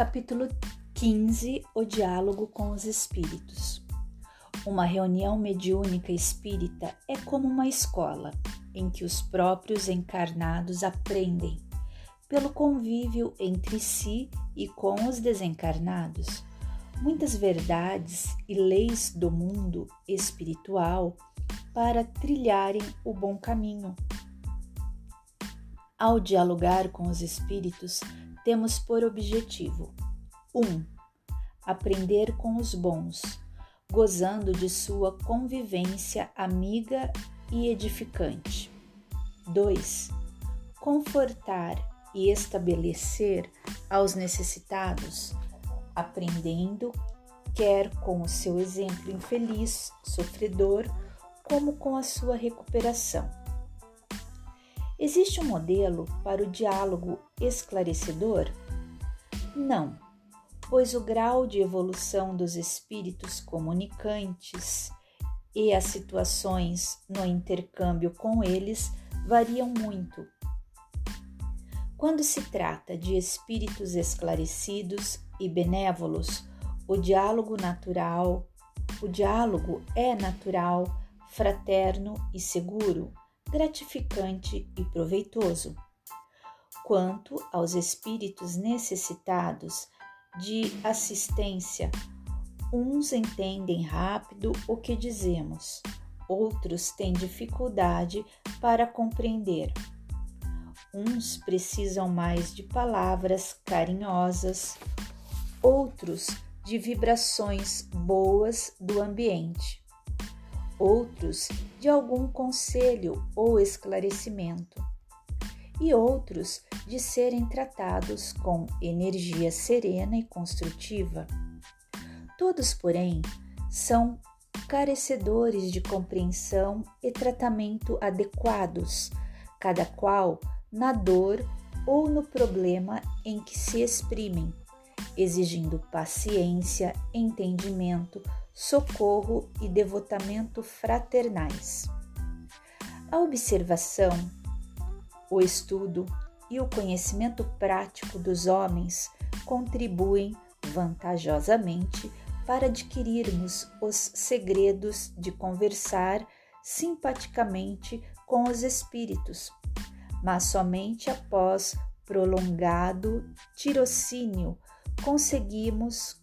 Capítulo 15 O diálogo com os espíritos. Uma reunião mediúnica espírita é como uma escola em que os próprios encarnados aprendem, pelo convívio entre si e com os desencarnados, muitas verdades e leis do mundo espiritual para trilharem o bom caminho. Ao dialogar com os espíritos, temos por objetivo: 1. Um, aprender com os bons, gozando de sua convivência amiga e edificante. 2. Confortar e estabelecer aos necessitados, aprendendo quer com o seu exemplo infeliz, sofredor, como com a sua recuperação. Existe um modelo para o diálogo esclarecedor? Não, pois o grau de evolução dos espíritos comunicantes e as situações no intercâmbio com eles variam muito. Quando se trata de espíritos esclarecidos e benévolos, o diálogo natural, o diálogo é natural, fraterno e seguro gratificante e proveitoso. Quanto aos espíritos necessitados de assistência, uns entendem rápido o que dizemos, outros têm dificuldade para compreender. Uns precisam mais de palavras carinhosas, outros de vibrações boas do ambiente outros de algum conselho ou esclarecimento, e outros de serem tratados com energia serena e construtiva. Todos, porém, são carecedores de compreensão e tratamento adequados, cada qual na dor ou no problema em que se exprimem, exigindo paciência, entendimento, socorro e devotamento fraternais. A observação, o estudo e o conhecimento prático dos homens contribuem vantajosamente para adquirirmos os segredos de conversar simpaticamente com os espíritos, mas somente após prolongado tirocínio conseguimos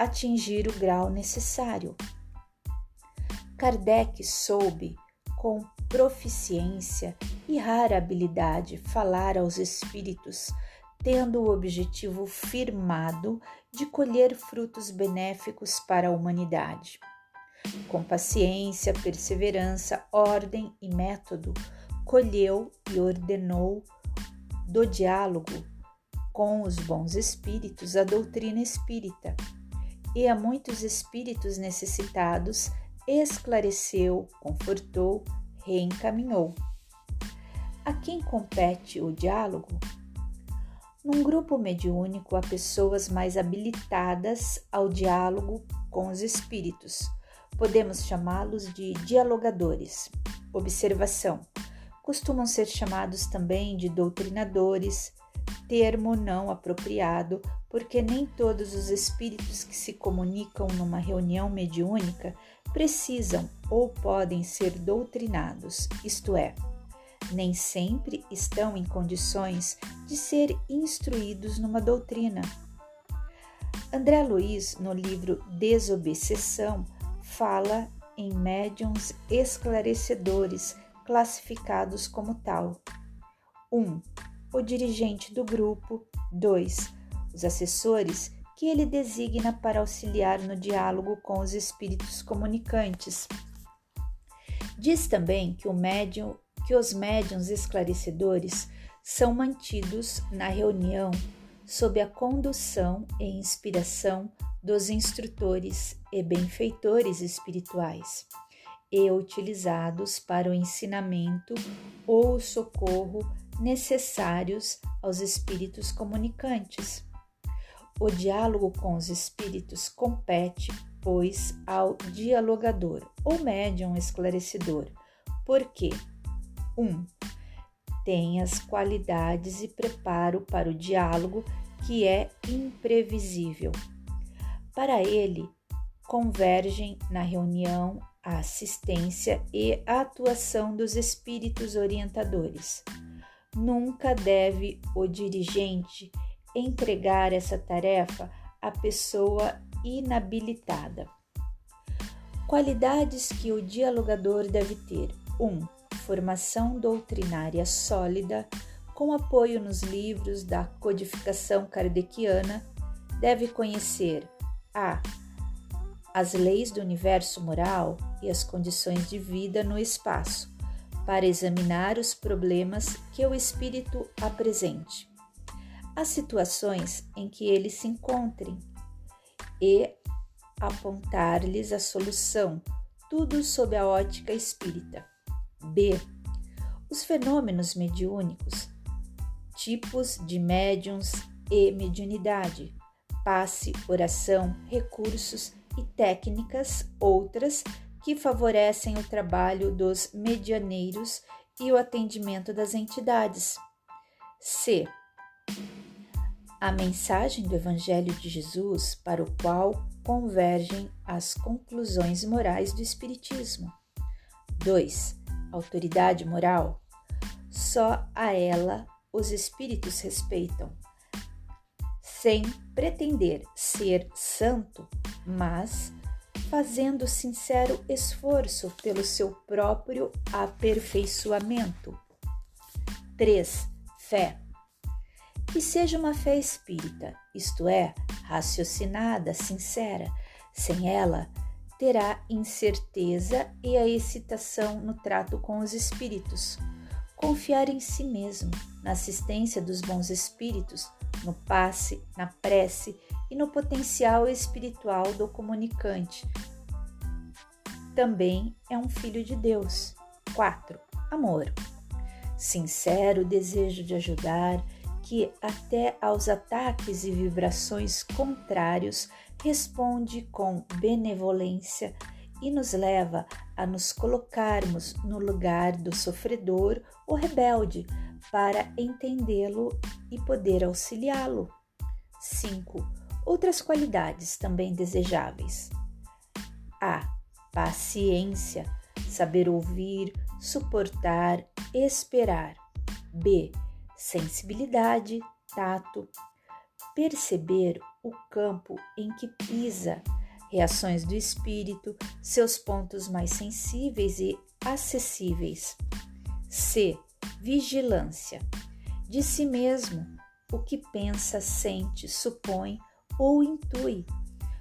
atingir o grau necessário. Kardec soube, com proficiência e rara habilidade, falar aos espíritos, tendo o objetivo firmado de colher frutos benéficos para a humanidade. Com paciência, perseverança, ordem e método, colheu e ordenou do diálogo com os bons espíritos a doutrina espírita e a muitos espíritos necessitados esclareceu, confortou, reencaminhou. A quem compete o diálogo? Num grupo mediúnico há pessoas mais habilitadas ao diálogo com os espíritos. Podemos chamá-los de dialogadores. Observação: costumam ser chamados também de doutrinadores, termo não apropriado, porque nem todos os espíritos que se comunicam numa reunião mediúnica precisam ou podem ser doutrinados, isto é, nem sempre estão em condições de ser instruídos numa doutrina. André Luiz, no livro Desobsessão, fala em médiums esclarecedores classificados como tal. 1. Um, o dirigente do grupo, 2. Os assessores que ele designa para auxiliar no diálogo com os espíritos comunicantes. Diz também que, médium, que os médiums esclarecedores são mantidos na reunião sob a condução e inspiração dos instrutores e benfeitores espirituais e utilizados para o ensinamento ou o socorro necessários aos espíritos comunicantes. O diálogo com os espíritos compete, pois, ao dialogador ou médium esclarecedor, porque 1. Um, tem as qualidades e preparo para o diálogo que é imprevisível. Para ele, convergem na reunião a assistência e a atuação dos espíritos orientadores. Nunca deve o dirigente entregar essa tarefa à pessoa inabilitada. Qualidades que o dialogador deve ter: 1. Um, formação doutrinária sólida, com apoio nos livros da codificação kardeciana, deve conhecer a. As leis do universo moral e as condições de vida no espaço, para examinar os problemas que o espírito apresente, as situações em que eles se encontrem e apontar-lhes a solução, tudo sob a ótica espírita. B. Os fenômenos mediúnicos, tipos de médiums e mediunidade, passe, oração, recursos e técnicas outras que favorecem o trabalho dos medianeiros e o atendimento das entidades. C. A mensagem do Evangelho de Jesus para o qual convergem as conclusões morais do Espiritismo. 2. Autoridade moral. Só a ela os espíritos respeitam, sem pretender ser santo, mas fazendo sincero esforço pelo seu próprio aperfeiçoamento. 3. Fé. Que seja uma fé espírita, isto é, raciocinada, sincera. Sem ela, terá incerteza e a excitação no trato com os espíritos. Confiar em si mesmo, na assistência dos bons espíritos, no passe, na prece e no potencial espiritual do comunicante. Também é um filho de Deus. 4. Amor. Sincero desejo de ajudar, que até aos ataques e vibrações contrários responde com benevolência e nos leva a nos colocarmos no lugar do sofredor ou rebelde para entendê-lo e poder auxiliá-lo. 5 outras qualidades também desejáveis. A. Paciência, saber ouvir, suportar, esperar. B. Sensibilidade, tato, perceber o campo em que pisa, reações do espírito, seus pontos mais sensíveis e acessíveis. C. Vigilância. De si mesmo, o que pensa, sente, supõe ou intui,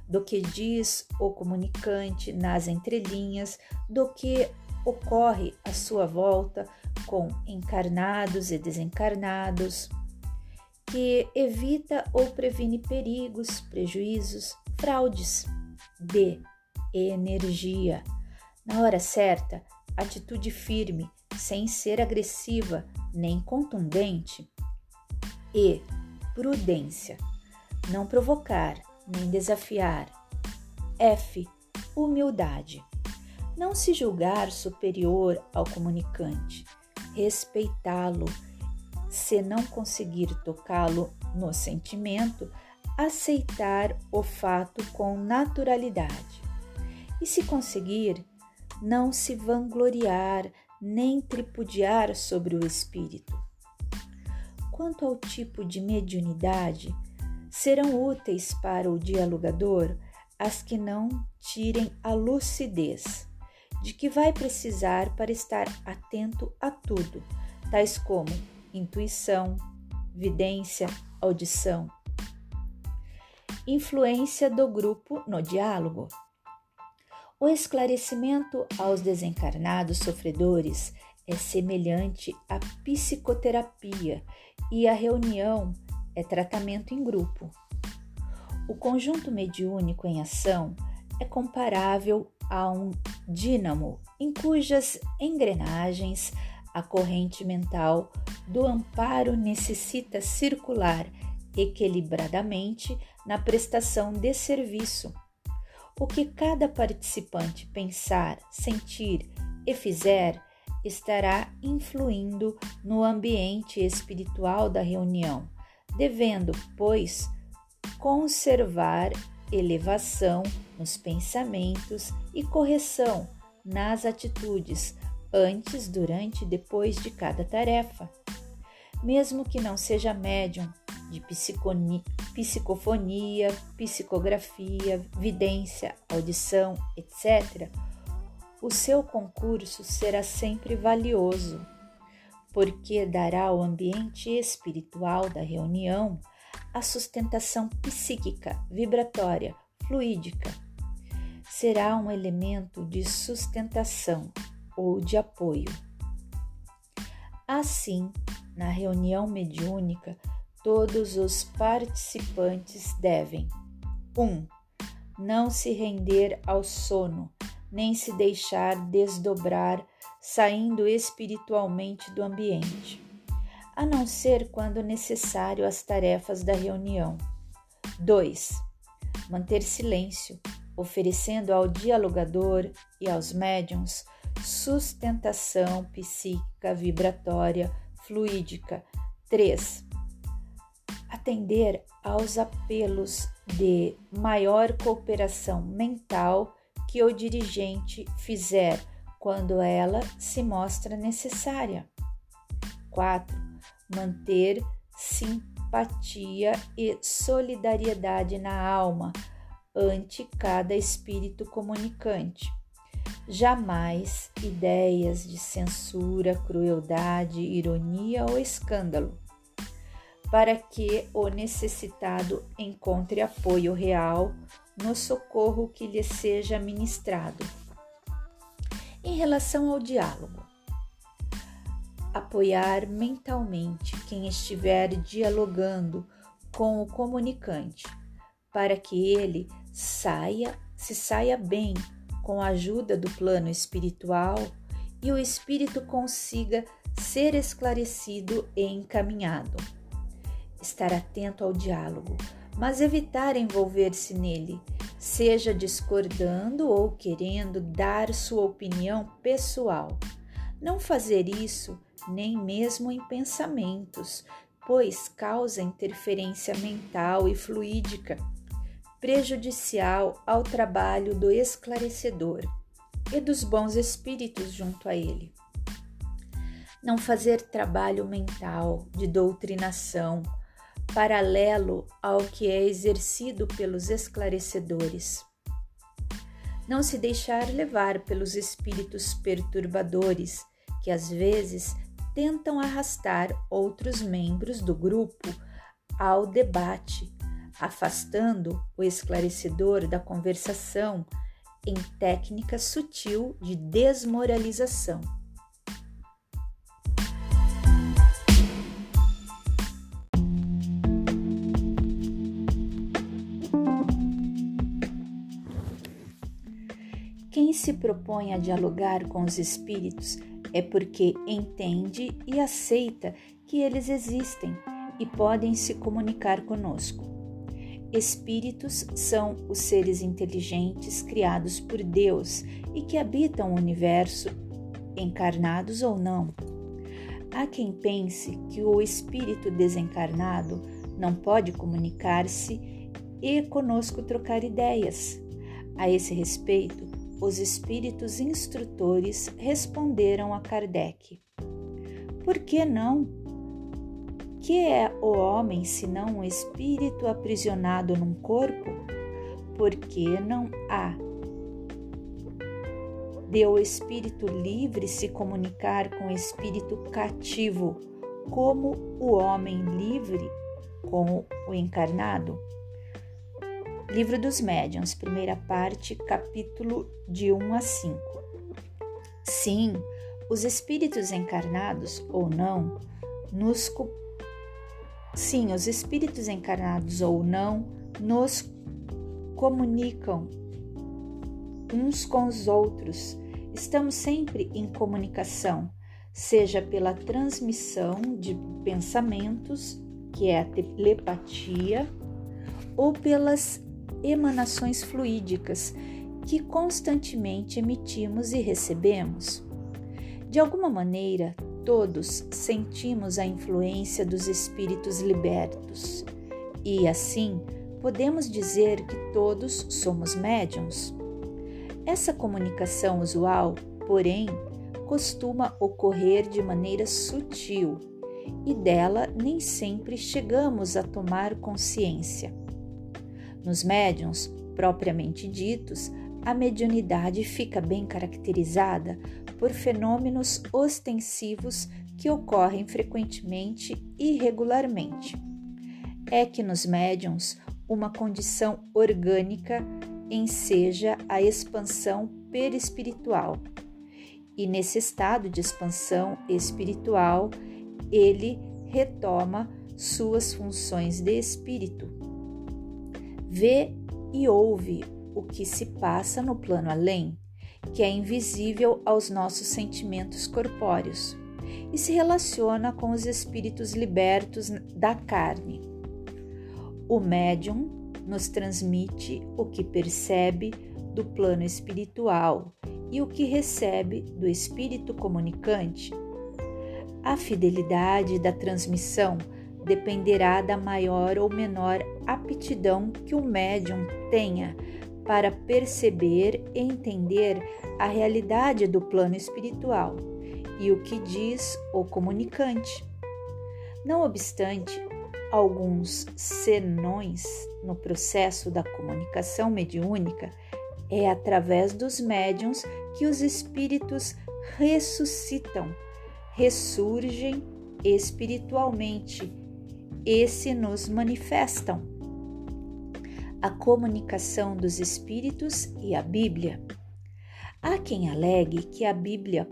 do que diz o comunicante nas entrelinhas, do que ocorre à sua volta com encarnados e desencarnados, que evita ou previne perigos, prejuízos, fraudes. D. Energia. Na hora certa, atitude firme, sem ser agressiva nem contundente. E. Prudência não provocar nem desafiar. F. Humildade. Não se julgar superior ao comunicante, respeitá-lo. Se não conseguir tocá-lo no sentimento, aceitar o fato com naturalidade. E se conseguir, não se vangloriar nem tripudiar sobre o espírito. Quanto ao tipo de mediunidade, serão úteis para o dialogador as que não tirem a lucidez de que vai precisar para estar atento a tudo, tais como intuição, vidência, audição. Influência do grupo no diálogo. O esclarecimento aos desencarnados sofredores é semelhante à psicoterapia e a reunião é tratamento em grupo. O conjunto mediúnico em ação é comparável a um dínamo em cujas engrenagens a corrente mental do amparo necessita circular equilibradamente na prestação de serviço. O que cada participante pensar, sentir e fizer estará influindo no ambiente espiritual da reunião devendo, pois, conservar elevação nos pensamentos e correção nas atitudes antes, durante e depois de cada tarefa. Mesmo que não seja médium de psicofonia, psicografia, vidência, audição, etc., o seu concurso será sempre valioso, porque dará ao ambiente espiritual da reunião a sustentação psíquica, vibratória, fluídica. Será um elemento de sustentação ou de apoio. Assim, na reunião mediúnica, todos os participantes devem 1. Um, não se render ao sono, nem se deixar desdobrar saindo espiritualmente do ambiente, a não ser quando necessário às tarefas da reunião. 2. Manter silêncio, oferecendo ao dialogador e aos médiums sustentação psíquica, vibratória, fluídica. 3. Atender aos apelos de maior cooperação mental que o dirigente fizer quando ela se mostra necessária. 4. Manter simpatia e solidariedade na alma ante cada espírito comunicante. Jamais ideias de censura, crueldade, ironia ou escândalo, para que o necessitado encontre apoio real no socorro que lhe seja ministrado. Em relação ao diálogo, apoiar mentalmente quem estiver dialogando com o comunicante, para que ele saia, se saia bem com a ajuda do plano espiritual e o espírito consiga ser esclarecido e encaminhado. Estar atento ao diálogo, mas evitar envolver-se nele, seja discordando ou querendo dar sua opinião pessoal. Não fazer isso nem mesmo em pensamentos, pois causa interferência mental e fluídica, prejudicial ao trabalho do esclarecedor e dos bons espíritos junto a ele. Não fazer trabalho mental de doutrinação paralelo ao que é exercido pelos esclarecedores. Não se deixar levar pelos espíritos perturbadores que às vezes tentam arrastar outros membros do grupo ao debate, afastando o esclarecedor da conversação em técnica sutil de desmoralização. Quem se propõe a dialogar com os espíritos é porque entende e aceita que eles existem e podem se comunicar conosco. Espíritos são os seres inteligentes criados por Deus e que habitam o universo, encarnados ou não. Há quem pense que o espírito desencarnado não pode comunicar-se e conosco trocar ideias. A esse respeito, os espíritos instrutores responderam a Kardec: Por que não? Que é o homem senão um espírito aprisionado num corpo? Por que não há de o espírito livre se comunicar com o espírito cativo, como o homem livre com o encarnado? Livro dos Médiuns, primeira parte, capítulo de 1 a 5. Sim, os espíritos encarnados ou não nos Sim, os espíritos encarnados ou não nos comunicam uns com os outros. Estamos sempre em comunicação, seja pela transmissão de pensamentos, que é a telepatia, ou pelas emanações fluídicas que constantemente emitimos e recebemos. De alguma maneira, todos sentimos a influência dos espíritos libertos e, assim, podemos dizer que todos somos médiums. Essa comunicação usual, porém, costuma ocorrer de maneira sutil e dela nem sempre chegamos a tomar consciência. Nos médiums, propriamente ditos, a mediunidade fica bem caracterizada por fenômenos ostensivos que ocorrem frequentemente e regularmente. É que nos médiums uma condição orgânica enseja a expansão perispiritual. E nesse estado de expansão espiritual, ele retoma suas funções de espírito. Vê e ouve o que se passa no plano além, que é invisível aos nossos sentimentos corpóreos, e se relaciona com os espíritos libertos da carne. O médium nos transmite o que percebe do plano espiritual e o que recebe do espírito comunicante. A fidelidade da transmissão dependerá da maior ou menor aptidão que o médium tenha para perceber e entender a realidade do plano espiritual e o que diz o comunicante. Não obstante, alguns senões no processo da comunicação mediúnica, é através dos médiums que os espíritos ressuscitam, ressurgem espiritualmente e se nos manifestam a comunicação dos espíritos e a Bíblia. Há quem alegue que a Bíblia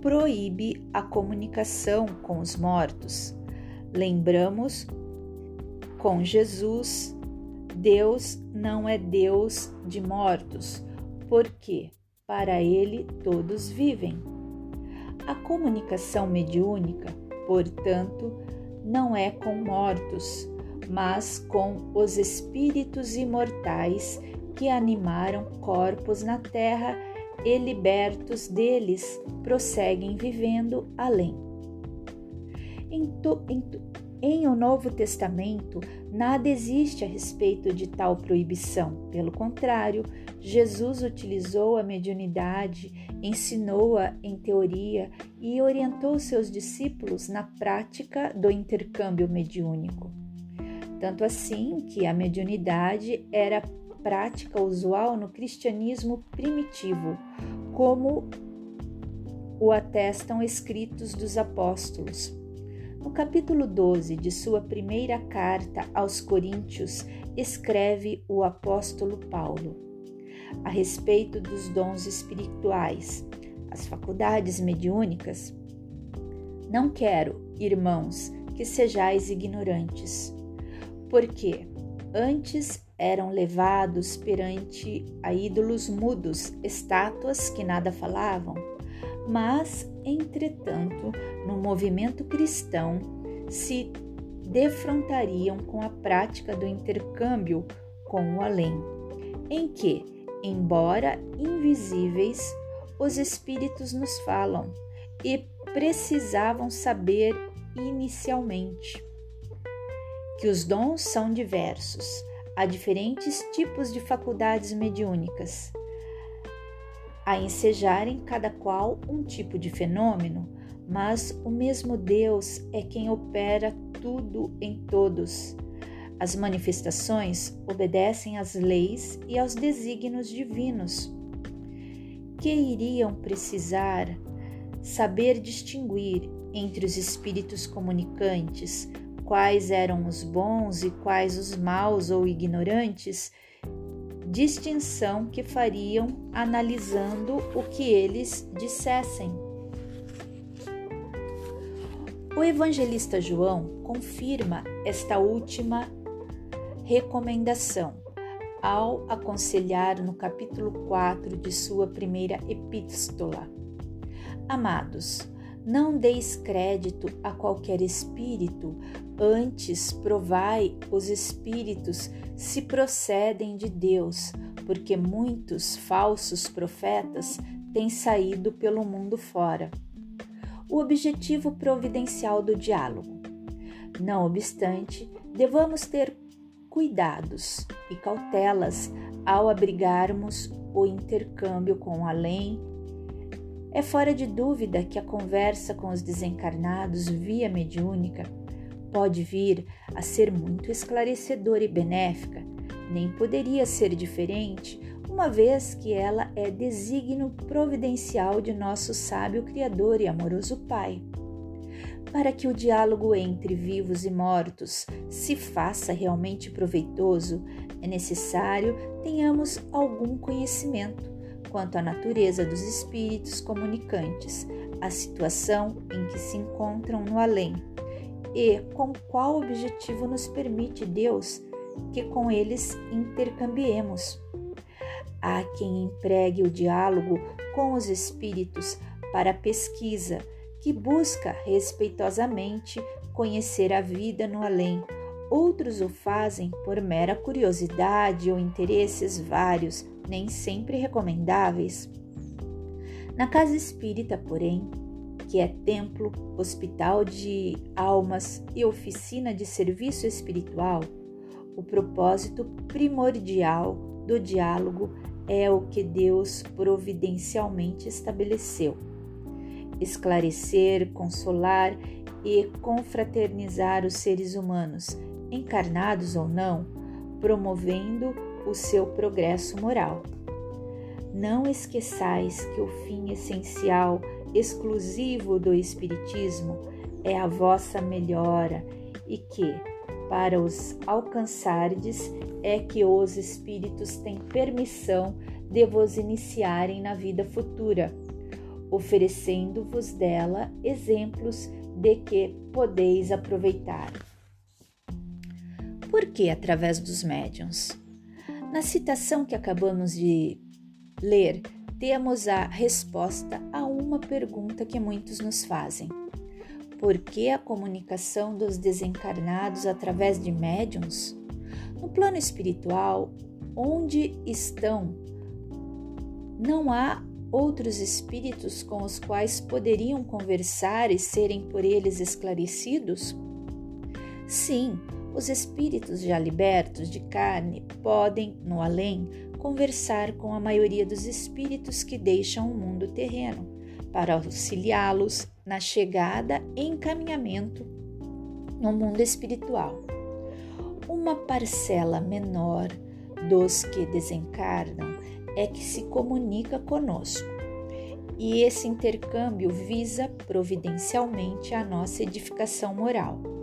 proíbe a comunicação com os mortos. Lembramos, com Jesus, Deus não é Deus de mortos, porque para ele todos vivem. A comunicação mediúnica, portanto, não é com mortos, mas com os espíritos imortais que animaram corpos na terra e libertos deles prosseguem vivendo além. Em, to, em, em o Novo Testamento, nada existe a respeito de tal proibição. Pelo contrário, Jesus utilizou a mediunidade, ensinou-a em teoria e orientou seus discípulos na prática do intercâmbio mediúnico. Tanto assim que a mediunidade era prática usual no cristianismo primitivo, como o atestam escritos dos apóstolos. No capítulo 12 de sua primeira carta aos Coríntios, escreve o apóstolo Paulo a respeito dos dons espirituais, as faculdades mediúnicas. Não quero, irmãos, que sejais ignorantes porque antes eram levados perante a ídolos mudos, estátuas que nada falavam, mas, entretanto, no movimento cristão se defrontariam com a prática do intercâmbio com o além, em que, embora invisíveis, os espíritos nos falam e precisavam saber inicialmente que os dons são diversos, há diferentes tipos de faculdades mediúnicas, a ensejarem cada qual um tipo de fenômeno, mas o mesmo Deus é quem opera tudo em todos. As manifestações obedecem às leis e aos desígnios divinos, que iriam precisar saber distinguir entre os espíritos comunicantes, quais eram os bons e quais os maus ou ignorantes, distinção que fariam analisando o que eles dissessem. O evangelista João confirma esta última recomendação ao aconselhar no capítulo 4 de sua primeira epístola. Amados, não deis crédito a qualquer espírito, antes provai os espíritos se procedem de Deus, porque muitos falsos profetas têm saído pelo mundo fora. o objetivo providencial do diálogo. Não obstante, devamos ter cuidados e cautelas ao abrigarmos o intercâmbio com o além. É fora de dúvida que a conversa com os desencarnados via mediúnica pode vir a ser muito esclarecedora e benéfica, nem poderia ser diferente, uma vez que ela é desígnio providencial de nosso sábio Criador e amoroso Pai. Para que o diálogo entre vivos e mortos se faça realmente proveitoso, é necessário tenhamos algum conhecimento quanto à natureza dos espíritos comunicantes, a situação em que se encontram no além e com qual objetivo nos permite Deus que com eles intercambiemos. Há quem empregue o diálogo com os espíritos para pesquisa que busca respeitosamente conhecer a vida no além. Outros o fazem por mera curiosidade ou interesses vários, nem sempre recomendáveis. Na casa espírita, porém, que é templo, hospital de almas e oficina de serviço espiritual, o propósito primordial do diálogo é o que Deus providencialmente estabeleceu esclarecer, consolar e confraternizar os seres humanos, encarnados ou não, promovendo o seu progresso moral. Não esqueçais que o fim essencial, exclusivo do Espiritismo, é a vossa melhora e que, para os alcançardes, é que os Espíritos têm permissão de vos iniciarem na vida futura oferecendo-vos dela exemplos de que podeis aproveitar. Por que através dos médiuns? Na citação que acabamos de ler, temos a resposta a uma pergunta que muitos nos fazem. Por que a comunicação dos desencarnados através de médiuns? No plano espiritual, onde estão, não há outros espíritos com os quais poderiam conversar e serem por eles esclarecidos? Sim, os espíritos já libertos de carne podem, no além, conversar com a maioria dos espíritos que deixam o mundo terreno, para auxiliá-los na chegada e encaminhamento no mundo espiritual. Uma parcela menor dos que desencarnam é que se comunica conosco. E esse intercâmbio visa providencialmente a nossa edificação moral.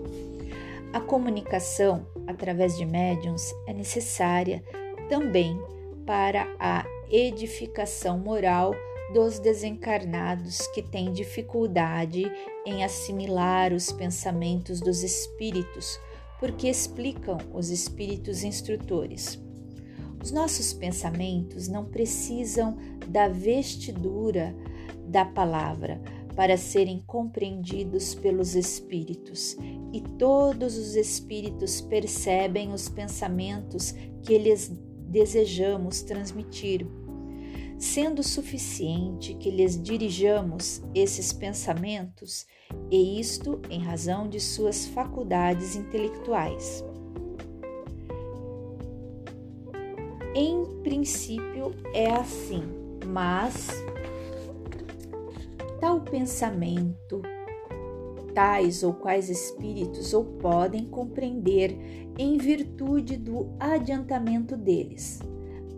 A comunicação através de médiums é necessária também para a edificação moral dos desencarnados que têm dificuldade em assimilar os pensamentos dos espíritos, porque explicam os espíritos instrutores. Os nossos pensamentos não precisam da vestidura da palavra para serem compreendidos pelos espíritos, e todos os espíritos percebem os pensamentos que lhes desejamos transmitir, sendo suficiente que lhes dirijamos esses pensamentos, e isto em razão de suas faculdades intelectuais. Em princípio é assim, mas tal pensamento, tais ou quais espíritos o podem compreender em virtude do adiantamento deles,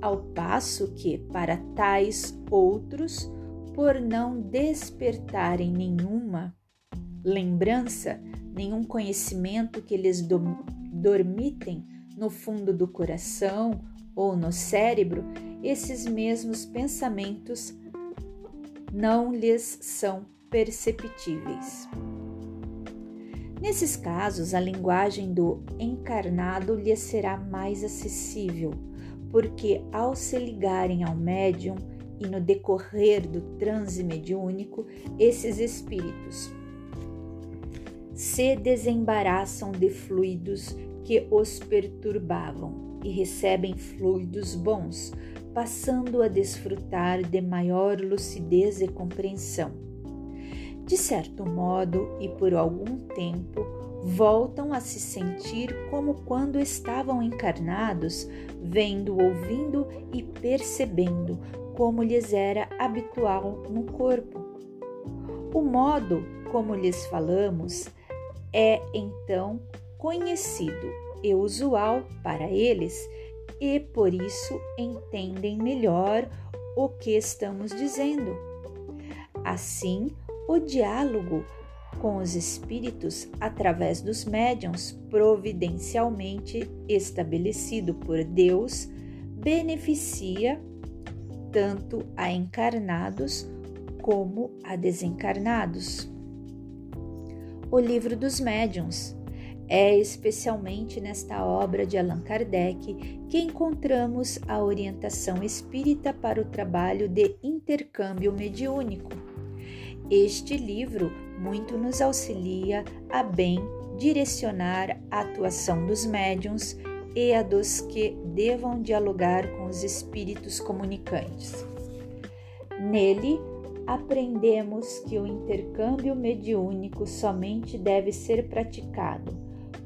ao passo que, para tais outros, por não despertarem nenhuma lembrança, nenhum conhecimento que lhes dormitem no fundo do coração ou no cérebro, esses mesmos pensamentos não lhes são perceptíveis. Nesses casos, a linguagem do encarnado lhes será mais acessível, porque ao se ligarem ao médium e no decorrer do transe mediúnico, esses espíritos se desembaraçam de fluidos que os perturbavam e recebem fluidos bons, passando a desfrutar de maior lucidez e compreensão. De certo modo e por algum tempo, voltam a se sentir como quando estavam encarnados, vendo, ouvindo e percebendo, como lhes era habitual no corpo. O modo como lhes falamos é então conhecido e usual para eles, e por isso entendem melhor o que estamos dizendo. Assim, o diálogo com os espíritos através dos médiuns providencialmente estabelecido por Deus beneficia tanto a encarnados como a desencarnados. O livro dos médiuns é especialmente nesta obra de Allan Kardec que encontramos a orientação espírita para o trabalho de intercâmbio mediúnico. Este livro muito nos auxilia a bem direcionar a atuação dos médiuns e a dos que devam dialogar com os espíritos comunicantes. Nele, aprendemos que o intercâmbio mediúnico somente deve ser praticado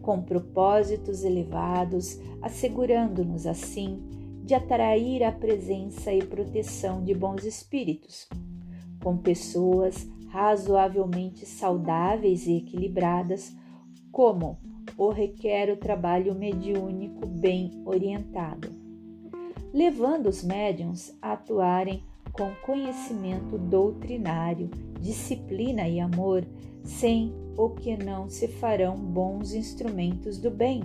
com propósitos elevados, assegurando-nos assim de atrair a presença e proteção de bons espíritos, com pessoas razoavelmente saudáveis e equilibradas, como o requer o trabalho mediúnico bem orientado, levando os médiums a atuarem com conhecimento doutrinário, disciplina e amor, sem o que não se farão bons instrumentos do bem,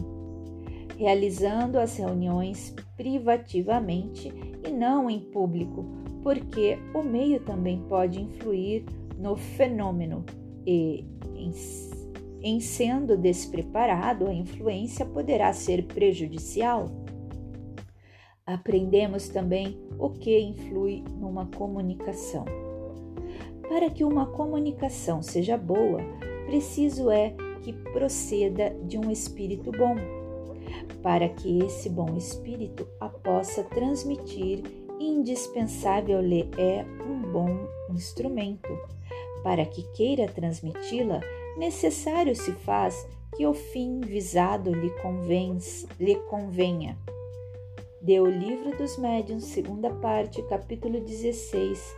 realizando as reuniões privativamente e não em público, porque o meio também pode influir no fenômeno e, em, em sendo despreparado, a influência poderá ser prejudicial. Aprendemos também o que influi numa comunicação. Para que uma comunicação seja boa, preciso é que proceda de um espírito bom, para que esse bom espírito a possa transmitir, indispensável-lhe é um bom instrumento. Para que queira transmiti-la, necessário se faz que o fim visado lhe, lhe convenha. Deu o Livro dos Médiuns, segunda parte, capítulo 16,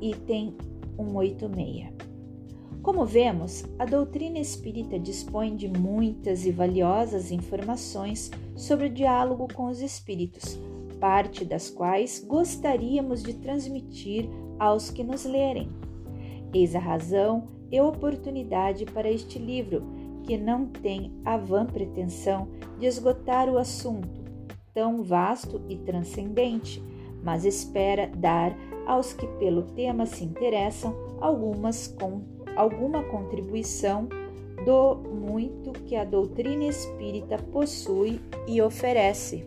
item 186. Como vemos, a doutrina espírita dispõe de muitas e valiosas informações sobre o diálogo com os espíritos, parte das quais gostaríamos de transmitir aos que nos lerem. Eis a razão e oportunidade para este livro, que não tem a vã pretensão de esgotar o assunto, tão vasto e transcendente, mas espera dar aos que pelo tema se interessam algumas com, alguma contribuição do muito que a doutrina espírita possui e oferece.